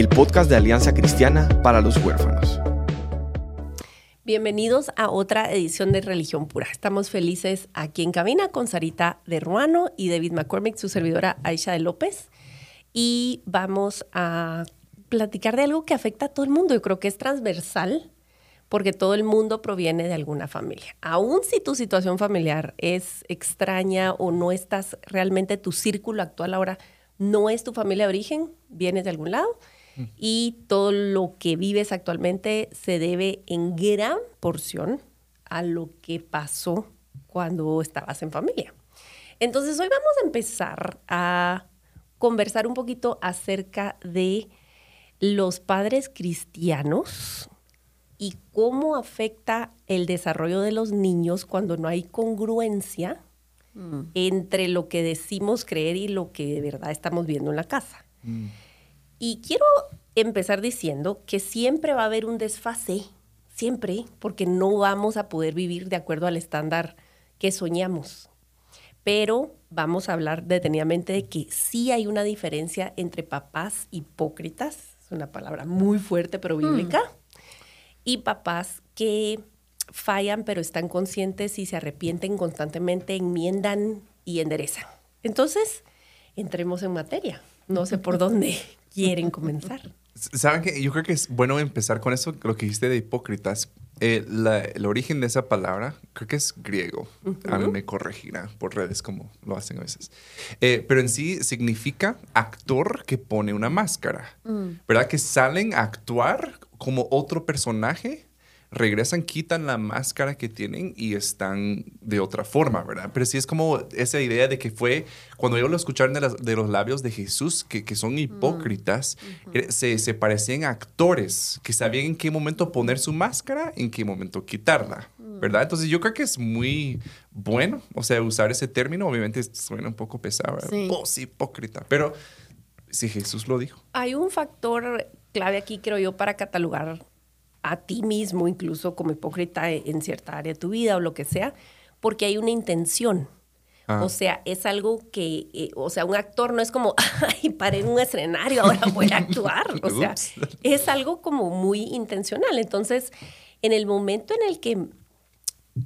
el podcast de Alianza Cristiana para los Huérfanos. Bienvenidos a otra edición de Religión Pura. Estamos felices aquí en cabina con Sarita de Ruano y David McCormick, su servidora Aisha de López. Y vamos a platicar de algo que afecta a todo el mundo. Yo creo que es transversal porque todo el mundo proviene de alguna familia. Aún si tu situación familiar es extraña o no estás realmente tu círculo actual ahora, no es tu familia de origen, vienes de algún lado y todo lo que vives actualmente se debe en gran porción a lo que pasó cuando estabas en familia. Entonces hoy vamos a empezar a conversar un poquito acerca de los padres cristianos y cómo afecta el desarrollo de los niños cuando no hay congruencia mm. entre lo que decimos creer y lo que de verdad estamos viendo en la casa. Mm. Y quiero empezar diciendo que siempre va a haber un desfase, siempre, porque no vamos a poder vivir de acuerdo al estándar que soñamos. Pero vamos a hablar detenidamente de que sí hay una diferencia entre papás hipócritas, es una palabra muy fuerte pero mm. bíblica, y papás que fallan pero están conscientes y se arrepienten constantemente, enmiendan y enderezan. Entonces, entremos en materia. No sé por dónde quieren comenzar. Saben que yo creo que es bueno empezar con eso, lo que dijiste de hipócritas. Eh, el origen de esa palabra creo que es griego. A mí me corregirá por redes como lo hacen a veces. Eh, pero en sí significa actor que pone una máscara. Mm. ¿Verdad? Que salen a actuar como otro personaje regresan, quitan la máscara que tienen y están de otra forma, ¿verdad? Pero sí es como esa idea de que fue, cuando ellos lo escucharon de, los labios de Jesús, que, que son hipócritas, eh, se, se, parecían actores que sabían en qué momento poner su máscara, en qué momento quitarla, ¿verdad? Entonces yo creo que es muy bueno, o sea, usar ese término, obviamente suena un poco pesado, Sí. hipócrita, pero si Jesús lo dijo. Hay un factor clave aquí, creo yo, para catalogar a ti mismo, incluso como hipócrita en cierta área de tu vida o lo que sea, porque hay una intención. Ah. O sea, es algo que, eh, o sea, un actor no es como, ay, paré en un escenario, ahora voy a actuar. O sea, es algo como muy intencional. Entonces, en el momento en el que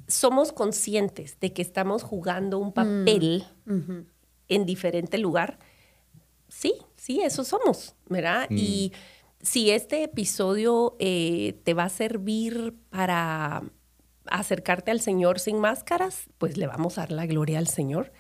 somos conscientes de que estamos jugando un papel mm, en diferente lugar, sí, sí, eso somos, ¿verdad? Mm. Y si este episodio eh, te va a servir para acercarte al Señor sin máscaras, pues le vamos a dar la gloria al Señor.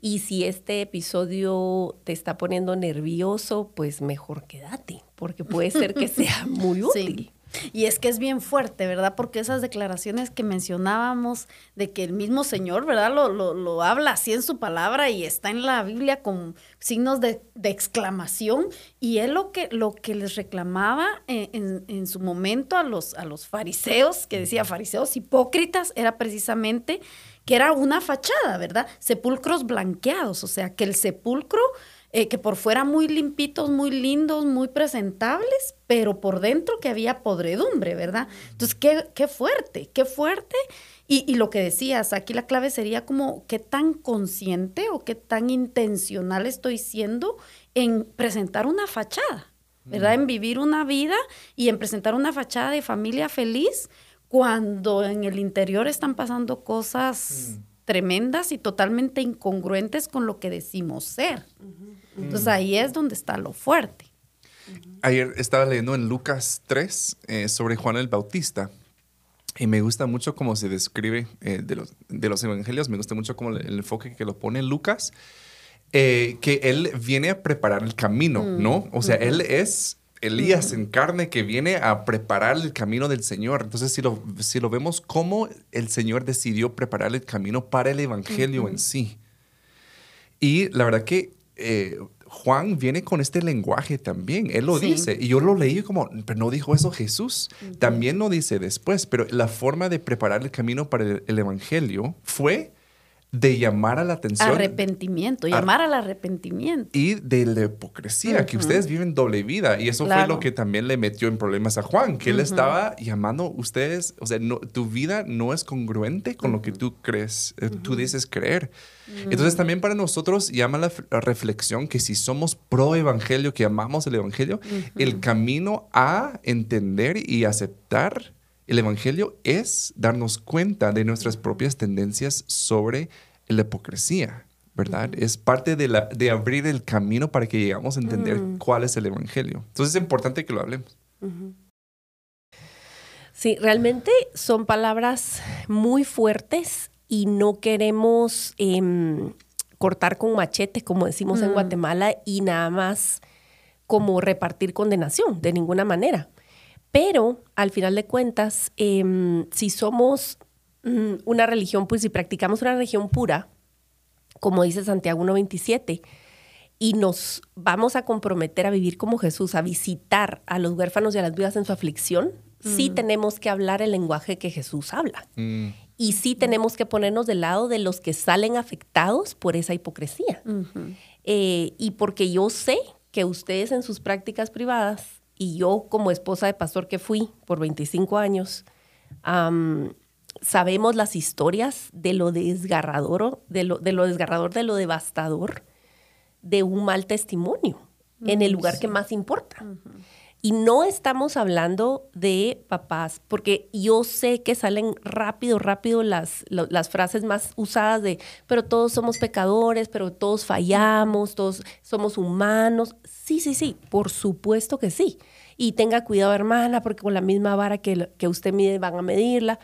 Y si este episodio te está poniendo nervioso, pues mejor quédate, porque puede ser que sea muy útil. Y es que es bien fuerte, ¿verdad? Porque esas declaraciones que mencionábamos de que el mismo Señor, ¿verdad? Lo, lo, habla así en su palabra y está en la Biblia con signos de, exclamación. Y él lo que, lo que les reclamaba en, en, su momento a los, a los fariseos, que decía fariseos hipócritas, era precisamente que era una fachada, ¿verdad? Sepulcros blanqueados, o sea, que el sepulcro eh, que por fuera muy limpitos, muy lindos, muy presentables, pero por dentro que había podredumbre, ¿verdad? Entonces, qué, qué fuerte, qué fuerte. Y, y, lo que decías, aquí la clave sería como qué tan consciente o qué tan intencional estoy siendo en presentar una fachada, ¿verdad? En vivir una vida y en presentar una fachada de familia feliz cuando en el interior están pasando cosas mm. tremendas y totalmente incongruentes con lo que decimos ser. Entonces ahí es donde está lo fuerte. Ayer estaba leyendo en Lucas 3 eh, sobre Juan el Bautista. Y me gusta mucho cómo se describe eh, de, los, de, los, evangelios, me gusta mucho cómo el, enfoque que lo pone Lucas, eh, que él viene a preparar el camino, mm. ¿no? O sea, él es Elías en carne que viene a preparar el camino del Señor. Entonces, si lo, si lo vemos, cómo el Señor decidió preparar el camino para el evangelio en sí. Y la verdad que eh, Juan viene con este lenguaje también. Él lo Sí. dice. Y yo lo leí como, pero no dijo eso Jesús. También lo dice después. Pero la forma de preparar el camino para el, el evangelio fue de llamar a la atención. Arrepentimiento, llamar al arrepentimiento. y de la hipocresía, que ustedes viven doble vida. Y eso fue lo que también le metió en problemas a Juan, que él estaba llamando ustedes, o sea, no- tu vida no es congruente con lo que tú crees, eh, tú dices creer. Entonces también para nosotros llama la, la reflexión que si somos pro evangelio, que amamos el evangelio, el camino a entender y aceptar el evangelio es darnos cuenta de nuestras propias tendencias sobre la hipocresía. ¿verdad? Es parte de, la, de abrir el camino para que llegamos a entender cuál es el Evangelio. Entonces es importante que lo hablemos. Sí, realmente son palabras muy fuertes y no queremos em, cortar con machete, como decimos en Guatemala, y nada más como repartir condenación, de ninguna manera. Pero al final de cuentas, em, si somos mm, una religión, pues si practicamos una religión pura, como dice Santiago 1.27, y nos vamos a comprometer a vivir como Jesús, a visitar a los huérfanos y a las viudas en su aflicción, sí tenemos que hablar el lenguaje que Jesús habla. Y sí tenemos que ponernos del lado de los que salen afectados por esa hipocresía. Eh, y porque yo sé que ustedes en sus prácticas privadas y yo como esposa de pastor que fui por 25 años, sabemos las historias de lo desgarrador, de lo, de lo desgarrador, de lo devastador de un mal testimonio en el lugar que más importa. Y no estamos hablando de papás, porque yo sé que salen rápido, rápido las, las frases más usadas de, pero todos somos pecadores, pero todos fallamos, todos somos humanos. Sí, sí, sí, por supuesto que sí. Y tenga cuidado, hermana, porque con la misma vara que, que usted mide van a medirla.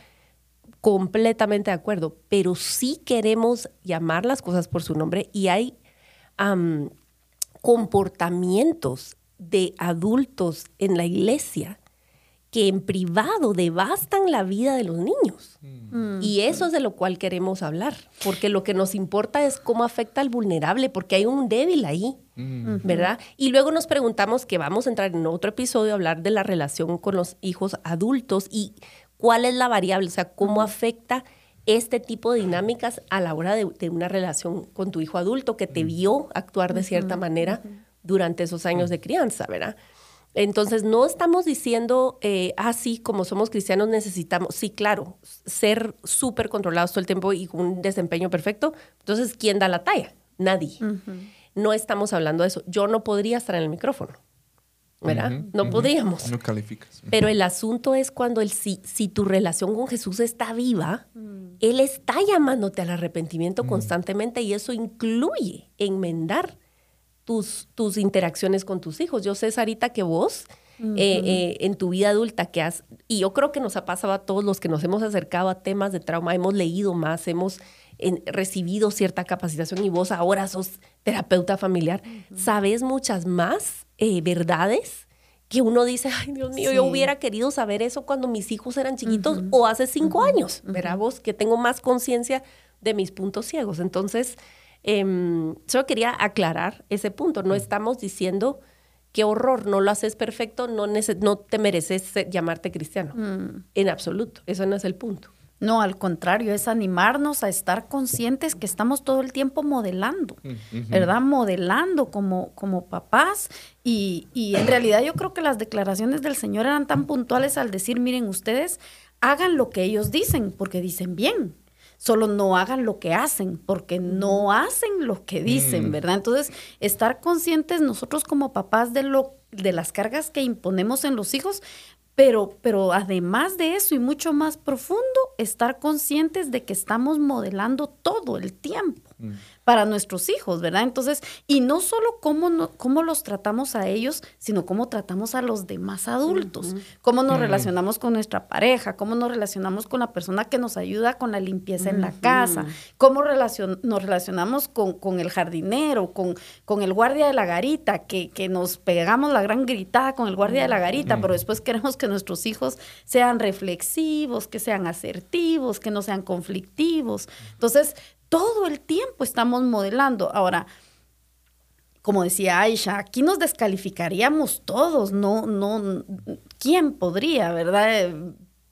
Completamente de acuerdo, pero sí queremos llamar las cosas por su nombre y hay am, comportamientos de adultos en la iglesia que en privado devastan la vida de los niños. Y eso es de lo cual queremos hablar, porque lo que nos importa es cómo afecta al vulnerable, porque hay un débil ahí, ¿verdad? Y luego nos preguntamos que vamos a entrar en otro episodio a hablar de la relación con los hijos adultos y cuál es la variable, o sea, cómo afecta este tipo de dinámicas a la hora de, de una relación con tu hijo adulto que te vio actuar de cierta manera durante esos años de crianza, ¿verdad? Entonces, no estamos diciendo, eh, ah, sí, como somos cristianos necesitamos, sí, claro, ser súper controlados todo el tiempo y con un desempeño perfecto. Entonces, ¿quién da la talla? Nadie. No estamos hablando de eso. Yo no podría estar en el micrófono, ¿verdad? No ujú. podríamos. No calificas. Pero el asunto es cuando el, si, si tu relación con Jesús está viva, Él está llamándote al arrepentimiento constantemente y eso incluye enmendar tus, tus interacciones con tus hijos. Yo sé, Sarita, que vos eh, eh, en tu vida adulta que has, y yo creo que nos ha pasado a todos los que nos hemos acercado a temas de trauma, hemos leído más, hemos en- recibido cierta capacitación y vos ahora sos terapeuta familiar, sabes muchas más eh, verdades que uno dice, ay Dios mío, yo hubiera querido saber eso cuando mis hijos eran chiquitos o hace cinco años, ¿verdad vos? Que tengo más conciencia de mis puntos ciegos. Entonces, em, solo quería aclarar ese punto. No estamos diciendo qué horror, no lo haces perfecto, no, no te mereces llamarte cristiano. En absoluto, eso no es el punto. No, al contrario, es animarnos a estar conscientes que estamos todo el tiempo modelando, ¿verdad? Modelando como, como papás. Y, y en realidad yo creo que las declaraciones del Señor eran tan puntuales al decir, miren, ustedes hagan lo que ellos dicen, porque dicen bien. Solo no hagan lo que hacen, porque no hacen lo que dicen, ¿verdad? Entonces, estar conscientes nosotros como papás de lo de las cargas que imponemos en los hijos, pero, pero además de eso y mucho más profundo, estar conscientes de que estamos modelando todo el tiempo para nuestros hijos, ¿verdad? Entonces, y no solo cómo, no- cómo los tratamos a ellos, sino cómo tratamos a los demás adultos, cómo nos relacionamos con nuestra pareja, cómo nos relacionamos con la persona que nos ayuda con la limpieza en la casa, cómo relacion- nos relacionamos con, con el jardinero, con, con el guardia de la garita, que, que nos pegamos la gran gritada con el guardia de la garita, pero después queremos que nuestros hijos sean reflexivos, que sean asertivos, que no sean conflictivos. Entonces, todo el tiempo estamos modelando. Ahora, como decía Aisha, aquí nos descalificaríamos todos, no, no, ¿quién podría, verdad?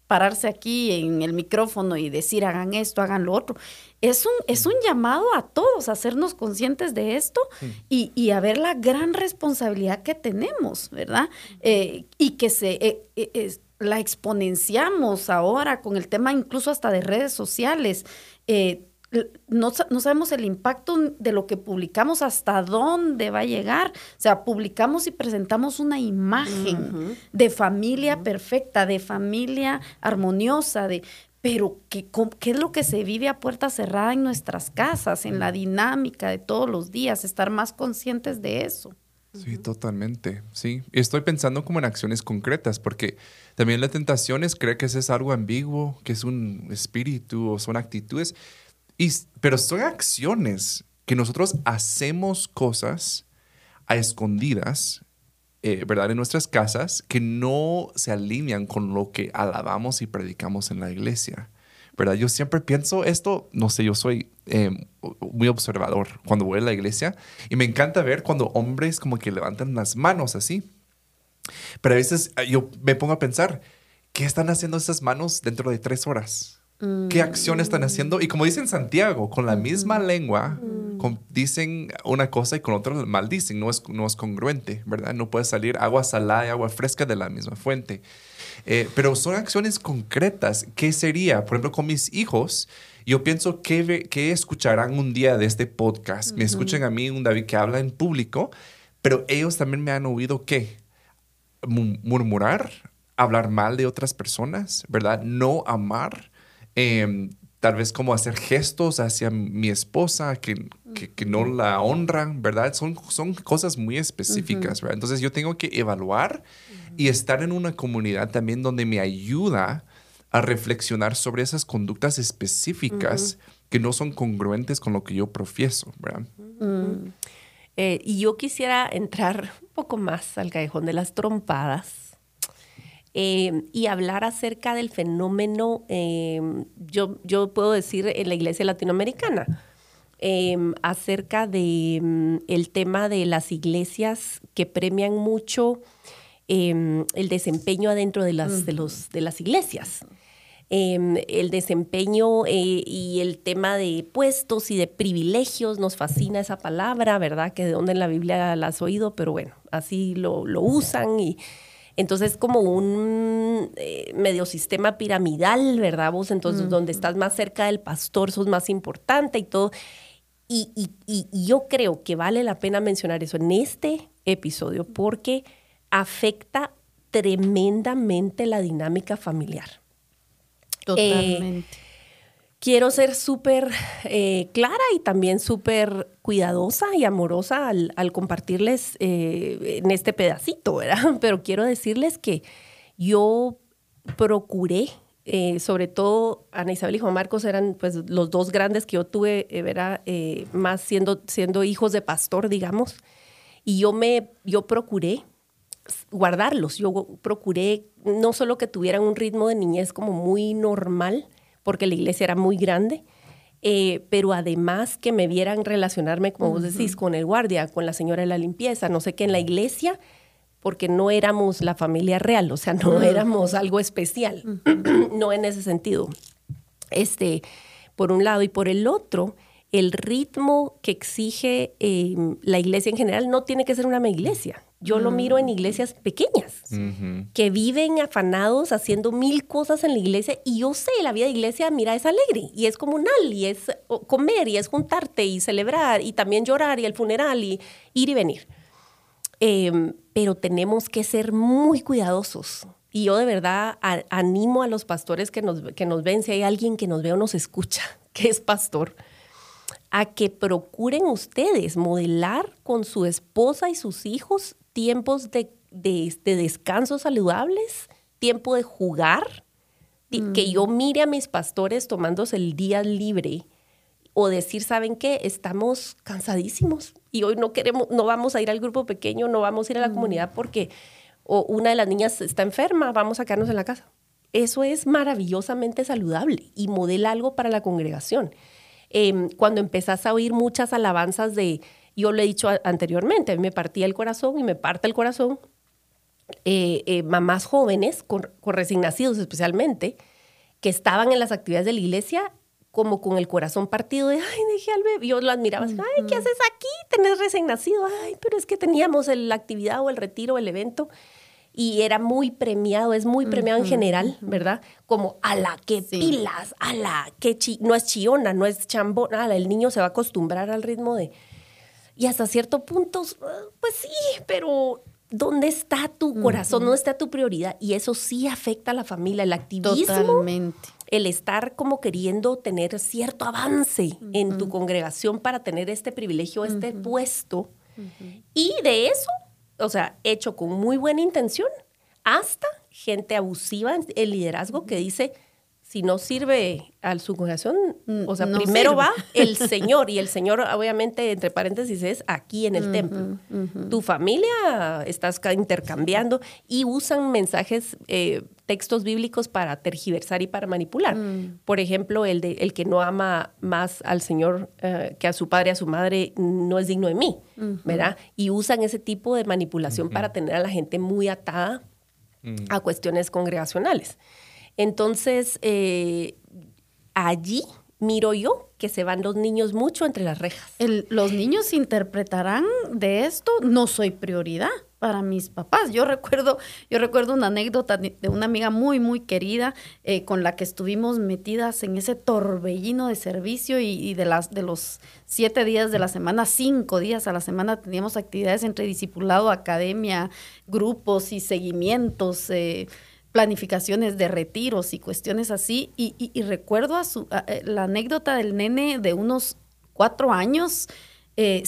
pararse aquí en el micrófono y decir hagan esto, hagan lo otro. Es un, es un llamado a todos a hacernos conscientes de esto y, a ver la gran responsabilidad que tenemos, ¿verdad? Eh, y que se eh, eh, la exponenciamos ahora con el tema incluso hasta de redes sociales no, sabemos el impacto de lo que publicamos, hasta dónde va a llegar. O sea, publicamos y presentamos una imagen de familia perfecta, de familia armoniosa, de, pero ¿qué, ¿qué, es lo que se vive a puerta cerrada en nuestras casas, en la dinámica de todos los días? Estar más conscientes de eso. Sí, totalmente. Sí. Y estoy pensando como en acciones concretas, porque también la tentación es creer que eso es algo ambiguo, que es un espíritu o son actitudes pero son acciones que nosotros hacemos cosas a escondidas, eh, ¿verdad? En nuestras casas que no se alinean con lo que alabamos y predicamos en la iglesia. ¿verdad? Yo siempre pienso esto, no sé, yo soy em, muy observador cuando voy a la iglesia y me encanta ver cuando hombres como que levantan las manos así. Pero a veces eh, yo me pongo a pensar, ¿qué están haciendo esas manos dentro de tres horas? Qué acción están haciendo. Y como dicen Santiago, con la misma lengua dicen una cosa y con otra maldicen. No es, no es congruente, ¿verdad? No puede salir agua salada y agua fresca de la misma fuente. Eh, pero son acciones concretas. ¿Qué sería? Por ejemplo, con mis hijos, yo pienso que, que escucharán un día de este podcast. Me escuchan a mí, un David que habla en público, pero ellos también me han oído qué? Murmurar, hablar mal de otras personas, ¿verdad? No amar Em, tal vez como hacer gestos hacia mi esposa que, que, no la honran, ¿verdad? Son, son cosas muy específicas, ¿verdad? Entonces yo tengo que evaluar y estar en una comunidad también donde me ayuda a reflexionar sobre esas conductas específicas que no son congruentes con lo que yo profieso, ¿verdad? Eh, y yo quisiera entrar un poco más al callejón de las trompadas eh, y hablar acerca del fenómeno, eh, yo, yo puedo decir en la iglesia latinoamericana, eh, acerca de mm, tema de las iglesias que premian mucho el desempeño adentro de las, de los, de las iglesias. el desempeño y el tema de puestos y de privilegios, nos fascina esa palabra, ¿verdad? Que de dónde en la Biblia la has oído, pero bueno, así lo, lo usan y, entonces, como un eh, medio sistema piramidal, ¿verdad? Vos, entonces, donde estás más cerca del pastor, sos más importante y todo. Y, yo creo que vale la pena mencionar eso en este episodio porque afecta tremendamente la dinámica familiar. Totalmente. Eh, quiero ser súper eh, clara y también súper cuidadosa y amorosa al, compartirles eh, en este pedacito, ¿verdad? Pero quiero decirles que yo procuré, eh, sobre todo Ana Isabel y Juan Marcos eran pues los dos grandes que yo tuve, ¿verdad? más siendo, siendo hijos de pastor, digamos, y yo me, yo procuré guardarlos, yo procuré no solo que tuvieran un ritmo de niñez como muy normal, porque la iglesia era muy grande, eh, pero además que me vieran relacionarme, como vos decís, con el guardia, con la señora de la limpieza, no sé qué, en la iglesia, porque no éramos la familia real, o sea, no éramos algo especial, no en ese sentido. Este, por un lado, y por el otro, el ritmo que exige em, la iglesia en general no tiene que ser una iglesia. Yo lo miro en mm. iglesias pequeñas, que viven afanados haciendo mil cosas en la iglesia y yo sé, la vida de iglesia, mira, es alegre y es comunal y es comer y es juntarte y celebrar y también llorar y el funeral y ir y venir. Em, pero tenemos que ser muy cuidadosos. Y yo de verdad animo a los pastores que nos, que nos ven, si hay alguien que nos ve o nos escucha, que es pastor, a que procuren ustedes modelar con su esposa y sus hijos tiempos de, descanso saludables, tiempo de jugar, que yo mm. mire a mis pastores tomándose el día libre o decir, ¿saben qué? Estamos cansadísimos y hoy no queremos, no vamos a ir al grupo pequeño, no vamos a ir a la mm. comunidad porque una de las niñas está enferma, vamos a quedarnos en la casa. Eso es maravillosamente saludable y modela algo para la congregación. Em, cuando empezás a oír muchas alabanzas de Yo lo he dicho anteriormente, a mí me partía el corazón y me parte el corazón. Eh, eh, mamás jóvenes, con, recién nacidos especialmente, que estaban en las actividades de la iglesia como con el corazón partido de, ay, dejé al bebé. Yo lo admiraba, ay, ¿qué haces aquí? Tenés recién nacido. Ay, pero es que teníamos la actividad o el retiro o el evento y era muy premiado, es muy premiado en general, ¿verdad? Como a la que pilas, a la que no es chiona, no es chambona, el niño se va a acostumbrar al ritmo de... Y hasta cierto punto, pues sí, pero ¿dónde está tu corazón? ¿Dónde está tu prioridad? Y eso sí afecta a la familia, el activismo. Totalmente. El estar como queriendo tener cierto avance en tu congregación para tener este privilegio, este puesto. Y de eso o sea, hecho con muy buena intención, hasta gente abusiva en el liderazgo que dice, si no sirve a su congregación, o sea, primero va el Señor, y el Señor, obviamente, entre paréntesis, es aquí en el templo. Tu familia estás intercambiando y usan mensajes, eh, textos bíblicos para tergiversar y para manipular. Mm. Por ejemplo, el, de, el que no ama más al Señor eh, que a su padre, a su madre, no es digno de mí, ¿verdad? Y usan ese tipo de manipulación para tener a la gente muy atada mm. a cuestiones congregacionales. Entonces, eh, allí miro yo que se van los niños mucho entre las rejas. los niños interpretarán de esto, no soy prioridad para mis papás. Yo recuerdo, yo recuerdo una anécdota de una amiga muy, muy querida eh, con la que estuvimos metidas en ese torbellino de servicio y, de, las, de los siete días de la semana, cinco días a la semana teníamos actividades entre discipulado, academia, grupos y seguimientos. Eh, planificaciones de retiros y cuestiones así. Y, recuerdo a su, eh, la anécdota del nene de unos cuatro años, eh,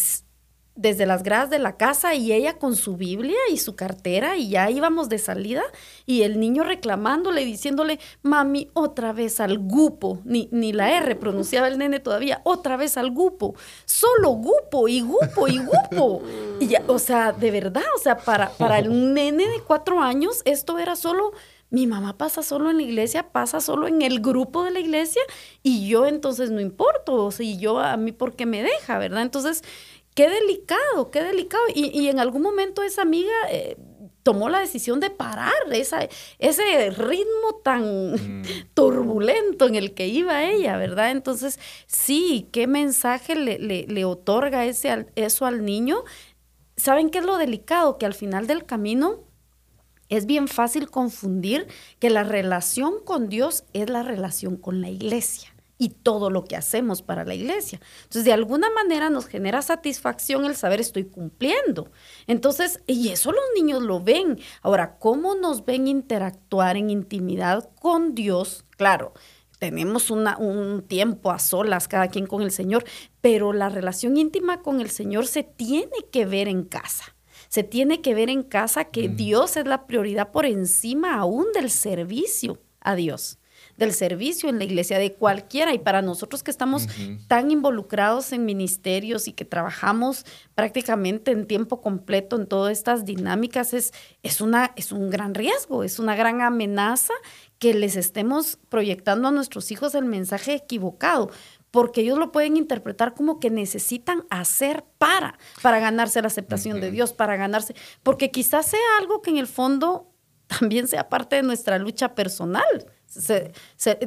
desde las gradas de la casa y ella con su Biblia y su cartera y ya íbamos de salida y el niño reclamándole, diciéndole, mami, otra vez al gupo, ni, ni la R pronunciaba el nene todavía, otra vez al gupo, solo gupo y gupo y gupo. y o sea, de verdad, o sea, para, para nene de cuatro años esto era solo mi mamá pasa solo en la iglesia, pasa solo en el grupo de la iglesia y yo entonces no importo, o sea, y yo a mí porque me deja, ¿verdad? Entonces, qué delicado, qué delicado. Y, en algún momento esa amiga eh, tomó la decisión de parar esa, ese ritmo tan mm. turbulento en el que iba ella, ¿verdad? Entonces, sí, ¿qué mensaje le, le, otorga ese, eso al niño? ¿Saben qué es lo delicado? Que al final del camino es bien fácil confundir que la relación con Dios es la relación con la iglesia y todo lo que hacemos para la iglesia. Entonces, de alguna manera nos genera satisfacción el saber estoy cumpliendo. Entonces, y eso los niños lo ven. Ahora, ¿cómo nos ven interactuar en intimidad con Dios? Claro, tenemos un tiempo a solas, cada quien con el Señor, pero la relación íntima con el Señor se tiene que ver en casa se tiene que ver en casa que mm. Dios es la prioridad por encima aún del servicio a Dios del servicio en la iglesia, de cualquiera. Y para nosotros que estamos tan involucrados en ministerios y que trabajamos prácticamente en tiempo completo en todas estas dinámicas, es, es, una, es un gran riesgo, es una gran amenaza que les estemos proyectando a nuestros hijos el mensaje equivocado porque ellos lo pueden interpretar como que necesitan hacer para, para ganarse la aceptación de Dios, para ganarse, porque quizás sea algo que en el fondo también sea parte de nuestra lucha personal.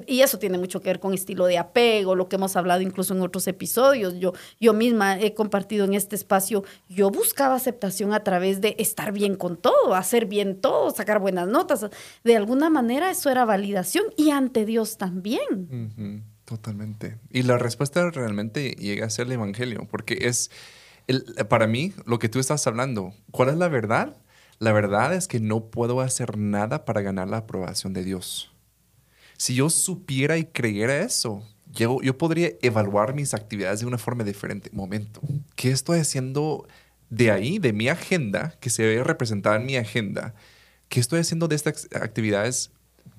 y eso tiene mucho que ver con estilo de apego, lo que hemos hablado incluso en otros episodios. Yo, yo misma he compartido en este espacio, yo buscaba aceptación a través de estar bien con todo, hacer bien todo, sacar buenas notas. De alguna manera eso era validación y ante Dios también. Totalmente. Y la respuesta realmente llega a ser el Evangelio, porque es, para mí, lo que tú estás hablando, ¿cuál es la verdad? La verdad es que no puedo hacer nada para ganar la aprobación de Dios. Si yo supiera y creyera eso, yo, yo podría evaluar mis actividades de una forma diferente. Momento, ¿qué estoy haciendo de ahí, de mi agenda, que se ve representada en mi agenda? ¿Qué estoy haciendo de estas actividades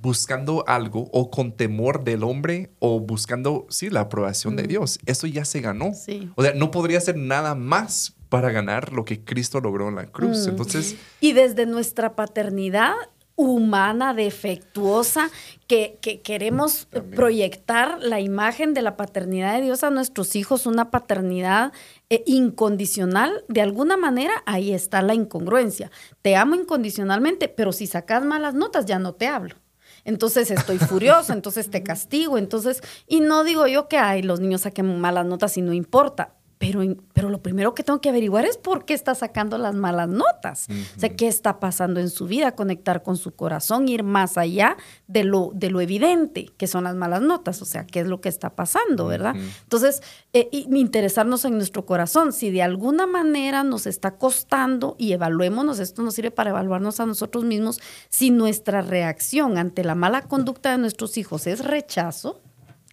buscando algo o con temor del hombre o buscando, sí, la aprobación de Dios. Eso ya se ganó. O sea, no podría hacer nada más para ganar lo que Cristo logró en la cruz. Entonces... Y desde nuestra paternidad humana, defectuosa, que, que queremos proyectar la imagen de la paternidad de Dios a nuestros hijos, una paternidad eh, incondicional, de alguna manera ahí está la incongruencia. Te amo incondicionalmente, pero si sacas malas notas ya no te hablo. Entonces estoy furioso, entonces te castigo, entonces, y no digo yo que hay los niños saquen malas notas y no importa, pero, pero lo primero que tengo que averiguar es por qué está sacando las malas notas. O sea, qué está pasando en su vida, conectar con su corazón, ir más allá de lo, de lo evidente, que son las malas notas. O sea, qué es lo que está pasando, ¿verdad? Entonces, eh, interesarnos en nuestro corazón. Si de alguna manera nos está costando, y evaluémonos, esto nos sirve para evaluarnos a nosotros mismos, si nuestra reacción ante la mala conducta de nuestros hijos es rechazo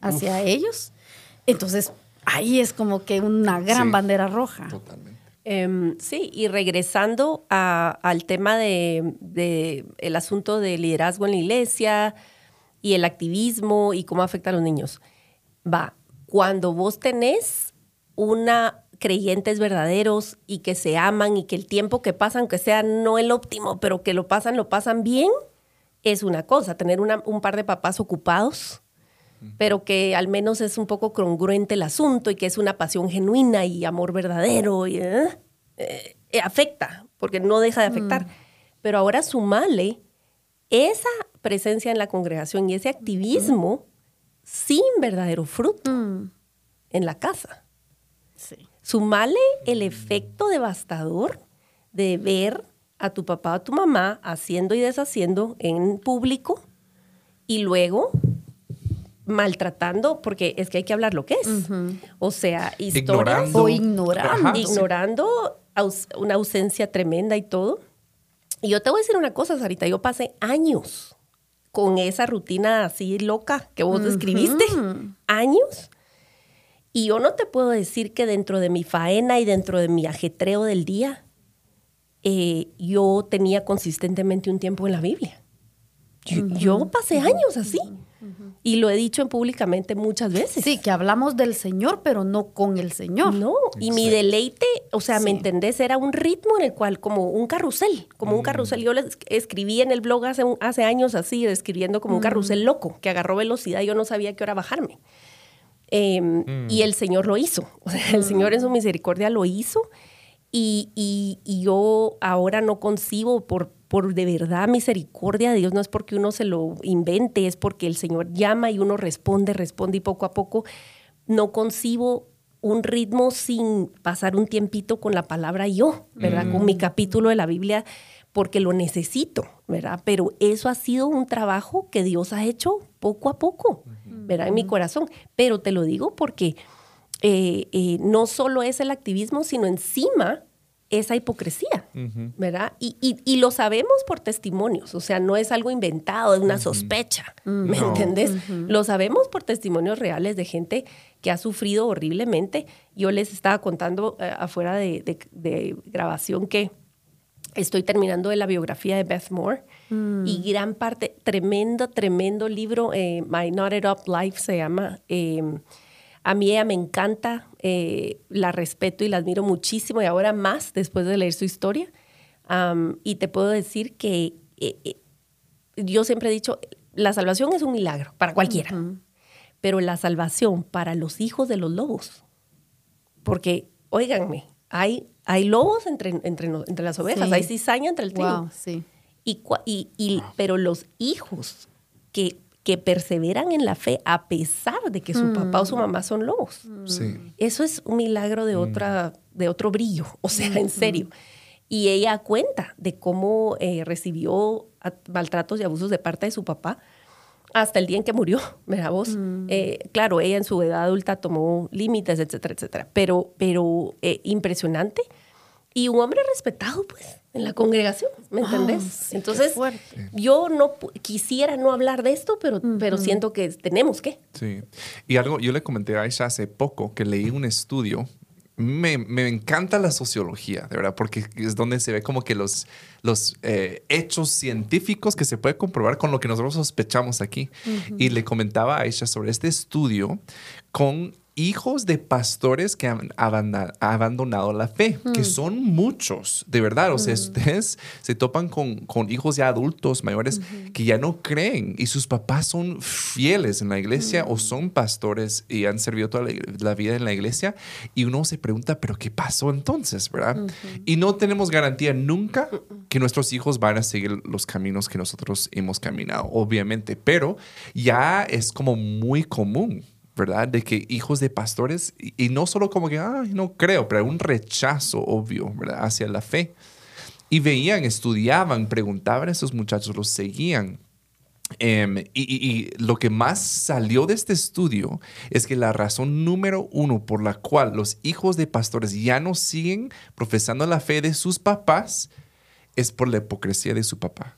hacia ellos, entonces ahí es como que una gran bandera roja. Totalmente. Em, sí, y regresando al tema de, el asunto de liderazgo en la iglesia y el activismo y cómo afecta a los niños. Va, cuando vos tenés una creyentes verdaderos y que se aman y que el tiempo que pasan, aunque sea no el óptimo, pero que lo pasan, lo pasan bien, es una cosa. Tener un par de papás ocupados pero que al menos es un poco congruente el asunto y que es una pasión genuina y amor verdadero y ¿eh? Eh, eh, afecta, porque no deja de afectar. Mm. Pero ahora sumale esa presencia en la congregación y ese activismo sin verdadero fruto mm. en la casa. Sumale el efecto devastador de ver a tu papá o a tu mamá haciendo y deshaciendo en público y luego maltratando, porque es que hay que hablar lo que es. O sea, historias o ignorando. ignorando una ausencia tremenda y todo. Y yo te voy a decir una cosa, Sarita, yo pasé años con esa rutina así loca que vos describiste, años. Y yo no te puedo decir que dentro de mi faena y dentro de mi ajetreo del día, eh, yo tenía consistentemente un tiempo en la Biblia. yo pasé años así. Y lo he dicho públicamente muchas veces. Sí, que hablamos del Señor, pero no con el Señor. No, y mi deleite, o sea, ¿me entendés? Era un ritmo en el cual, como un carrusel, como un mm. carrusel. Yo les escribí en el blog hace, hace años así, describiendo como un carrusel loco, que agarró velocidad y yo no sabía qué hora bajarme. Y mm. el Señor lo hizo. O sea, el Señor en su misericordia lo hizo. Y, y, y yo ahora no concibo por por de verdad misericordia de Dios, no es porque uno se lo invente, es porque el Señor llama y uno responde, responde y poco a poco no concibo un ritmo sin pasar un tiempito con la palabra yo, ¿verdad? Con mi mm. capítulo de la Biblia, porque lo necesito, ¿verdad? Pero eso ha sido un trabajo que Dios ha hecho poco a poco, ¿verdad? En mi corazón. Pero te lo digo porque eh, eh, no solo es el activismo, sino encima esa hipocresía, ¿verdad? Y, lo sabemos por testimonios, o sea, no es algo inventado, es una sospecha, ¿me entendés? Lo sabemos por testimonios reales de gente que ha sufrido horriblemente. Yo les estaba contando eh, afuera de, grabación que estoy terminando de la biografía de Beth Moore mm. y gran parte, tremendo, tremendo libro, eh, My Knotted Up Life se llama. Em, a mí ella me encanta, eh, la respeto y la admiro muchísimo y ahora más después de leer su historia. y te puedo decir que eh, eh, yo siempre he dicho, la salvación es un milagro para cualquiera, pero la salvación para los hijos de los lobos, porque, óiganme, hay, hay lobos entre, entre, entre las ovejas, hay cizaña entre el trigo. sí. y, y, pero los hijos que que perseveran en la fe a pesar de que su papá o su mm. mamá son lobos. Eso es un milagro de, mm. otra, de otro brillo, o sea, en serio. Y ella cuenta de cómo eh, recibió maltratos y abusos de parte de su papá hasta el día en que murió, ¿verdad vos? Mm. Eh, claro, ella en su edad adulta tomó límites, etcétera, etcétera. Pero, pero eh, impresionante. Y un hombre respetado, pues en la congregación, ¿me entendés? Entonces, yo no quisiera no hablar de esto, pero, pero siento que tenemos que. Sí. Y algo, yo le comenté a Aisha hace poco que leí un estudio. Me, me encanta la sociología, de verdad, porque es donde se ve como que los, los eh, hechos científicos que se puede comprobar con lo que nosotros sospechamos aquí. Y le comentaba a Aisha sobre este estudio con hijos de pastores que han abandonado la fe, que son muchos, de verdad. O sea, ustedes se topan con, con hijos ya adultos, mayores, que ya no creen y sus papás son fieles en la iglesia o son pastores y han servido toda la, la vida en la iglesia. Y uno se pregunta, ¿pero qué pasó entonces? ¿Verdad? Y no tenemos garantía nunca que nuestros hijos van a seguir los caminos que nosotros hemos caminado, obviamente, pero ya es como muy común. ¿Verdad? De que hijos de pastores, y, y no solo como que, ay, no creo, pero un rechazo obvio, ¿verdad? Hacia la fe. Y veían, estudiaban, preguntaban a esos muchachos, los seguían. Em, y, y- y lo que más salió de este estudio es que la razón número uno por la cual los hijos de pastores ya no siguen profesando la fe de sus papás es por la hipocresía de su papá.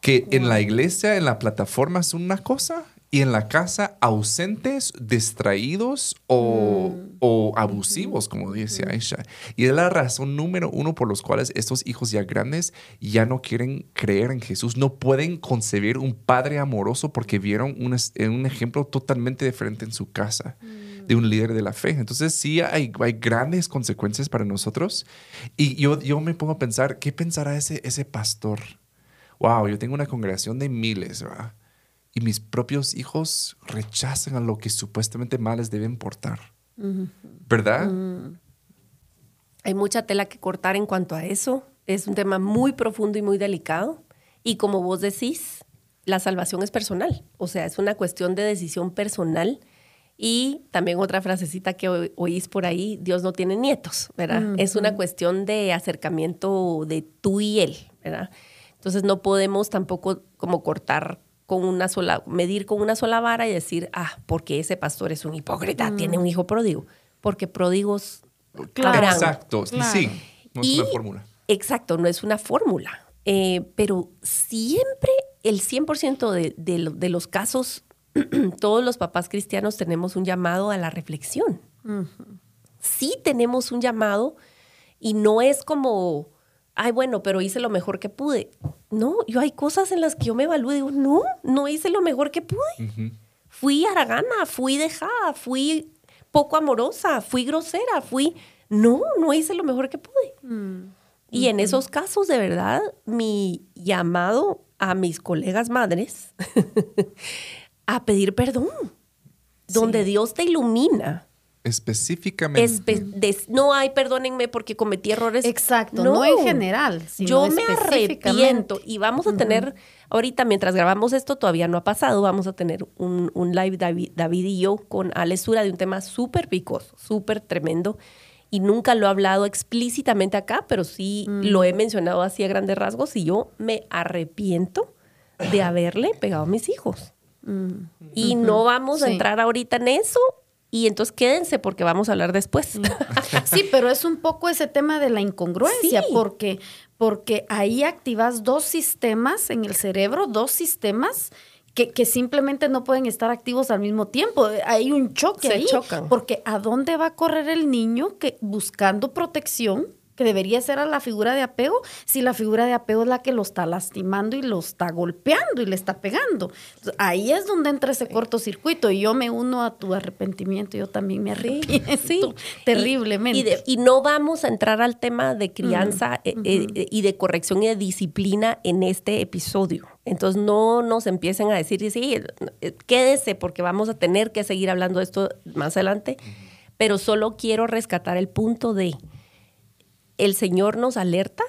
Que en la iglesia, en la plataforma son una cosa y en la casa ausentes, distraídos o, o abusivos, como dice Aisha. Y es la razón número uno por los cuales estos hijos ya grandes ya no quieren creer en Jesús, no pueden concebir un padre amoroso porque vieron un, es- un ejemplo totalmente diferente en su casa de un líder de la fe. Entonces sí hay, hay grandes consecuencias para nosotros. Y yo, yo me pongo a pensar, ¿qué pensará ese, ese pastor? Wow, yo tengo una congregación de miles, ¿verdad? Y mis propios hijos rechazan a lo que supuestamente más les debe importar. ¿Verdad? Hay mucha tela que cortar en cuanto a eso. Es un tema muy profundo y muy delicado. Y como vos decís, la salvación es personal. O sea, es una cuestión de decisión personal. Y también otra frasecita que oís por ahí, Dios no tiene nietos, ¿verdad? Es una cuestión de acercamiento de tú y él, ¿verdad? Entonces no podemos tampoco como cortar con una sola, medir con una sola vara y decir, ah, porque ese pastor es un hipócrita, tiene un hijo pródigo. Porque pródigos Claro. Exacto. Claro. Sí, no es Y- una fórmula. Exacto, no es una fórmula. Eh, pero siempre el 100% de, de los casos, todos los papás cristianos tenemos un llamado a la reflexión. Sí tenemos un llamado y no es como, ay, bueno, pero hice lo mejor que pude. No, yo hay cosas en las que yo me evalúo y digo, no, no hice lo mejor que pude. Fui haragana, fui dejada, fui poco amorosa, fui grosera, fui... No, no hice lo mejor que pude. Y en esos casos, de verdad, mi llamado a mis colegas madres a pedir perdón, donde Dios te ilumina. Específicamente. Espe- no hay, perdónenme porque cometí errores. Exacto, no, en general. Sino Yo me arrepiento y vamos a tener, ahorita mientras grabamos esto, todavía no ha pasado, vamos a tener un, un live David, David y yo con Alesura de un tema súper picoso, súper tremendo. Y nunca lo he hablado explícitamente acá, pero sí lo he mencionado así a grandes rasgos y yo me arrepiento de haberle pegado a mis hijos. Y no vamos a entrar ahorita en eso. Y entonces quédense porque vamos a hablar después. Sí, pero es un poco ese tema de la incongruencia, Sí. porque, porque ahí activas dos sistemas en el cerebro, dos sistemas que, que simplemente no pueden estar activos al mismo tiempo. Hay un choque Se ahí. chocan. Porque ¿a dónde va a correr el niño que buscando protección? Que debería ser a la figura de apego, si la figura de apego es la que lo está lastimando y lo está golpeando y le está pegando. Entonces, ahí es donde entra ese cortocircuito y yo me uno a tu arrepentimiento, yo también me arrepiento Sí. terriblemente. Y, y de- y no vamos a entrar al tema de crianza eh, eh, y de corrección y de disciplina en este episodio. Entonces no nos empiecen a decir, sí, eh, quédese porque vamos a tener que seguir hablando de esto más adelante. Pero solo quiero rescatar el punto de el Señor nos alerta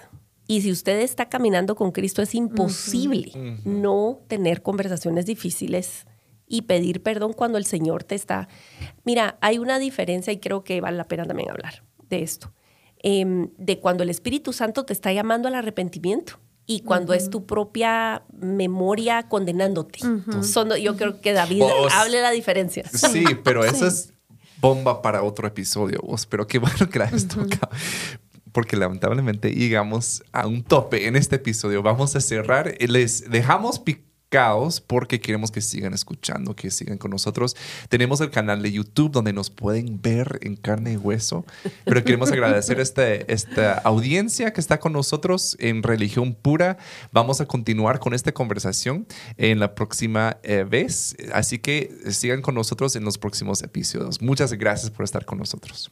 y si usted está caminando con Cristo es imposible no tener conversaciones difíciles y pedir perdón cuando el Señor te está... Mira, hay una diferencia y creo que vale la pena también hablar de esto, em, de cuando el Espíritu Santo te está llamando al arrepentimiento y cuando es tu propia memoria condenándote. Son- yo creo que David Vos- hable la diferencia. Sí, pero eso es bomba para otro episodio. vos, Pero qué bueno que la has tocado. Porque lamentablemente llegamos a un tope en este episodio. Vamos a cerrar. Les dejamos enfocados porque queremos que sigan escuchando, que sigan con nosotros. Tenemos el canal de YouTube donde nos pueden ver en carne y hueso, pero queremos agradecer este, esta audiencia que está con nosotros en Religión Pura. Vamos a continuar con esta conversación en la próxima eh, vez, así que sigan con nosotros en los próximos episodios. Muchas gracias por estar con nosotros.